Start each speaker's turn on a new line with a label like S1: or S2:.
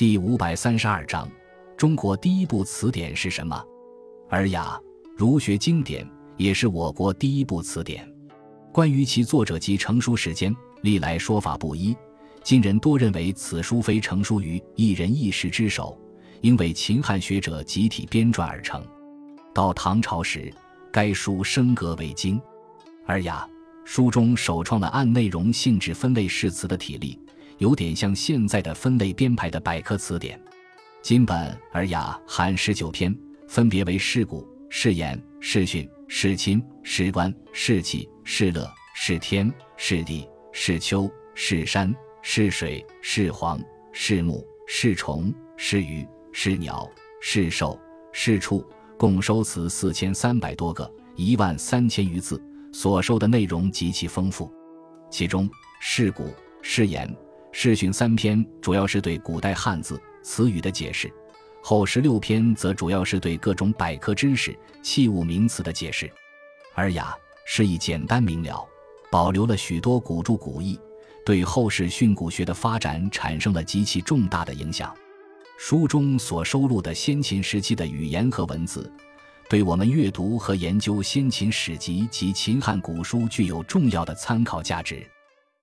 S1: 第五百三十二章：中国第一部词典是什么？《尔雅》儒学经典，也是我国第一部词典。关于其作者及成书时间，历来说法不一。今人多认为此书非成书于一人一时之手，应为秦汉学者集体编撰而成。到唐朝时，该书升格为经。《尔雅》书中首创了按内容性质分类释词的体例，有点像现在的分类编排的百科词典。今本《尔雅》含十九篇，分别为事古、事言、事训、事亲、事官、事气、事乐、事天、事地、事秋、事山。是水，是黄，是木，是虫，是鱼，是鸟，是兽，是畜，共收词四千三百多个，一万三千余字，所收的内容极其丰富。其中《释古》《释言》《释训》三篇主要是对古代汉字词语的解释，后十六篇则主要是对各种百科知识、器物名词的解释。《尔雅》释义简单明了，保留了许多古著古义。对后世训诂学的发展产生了极其重大的影响。书中所收录的先秦时期的语言和文字，对我们阅读和研究先秦史籍及秦汉古书具有重要的参考价值。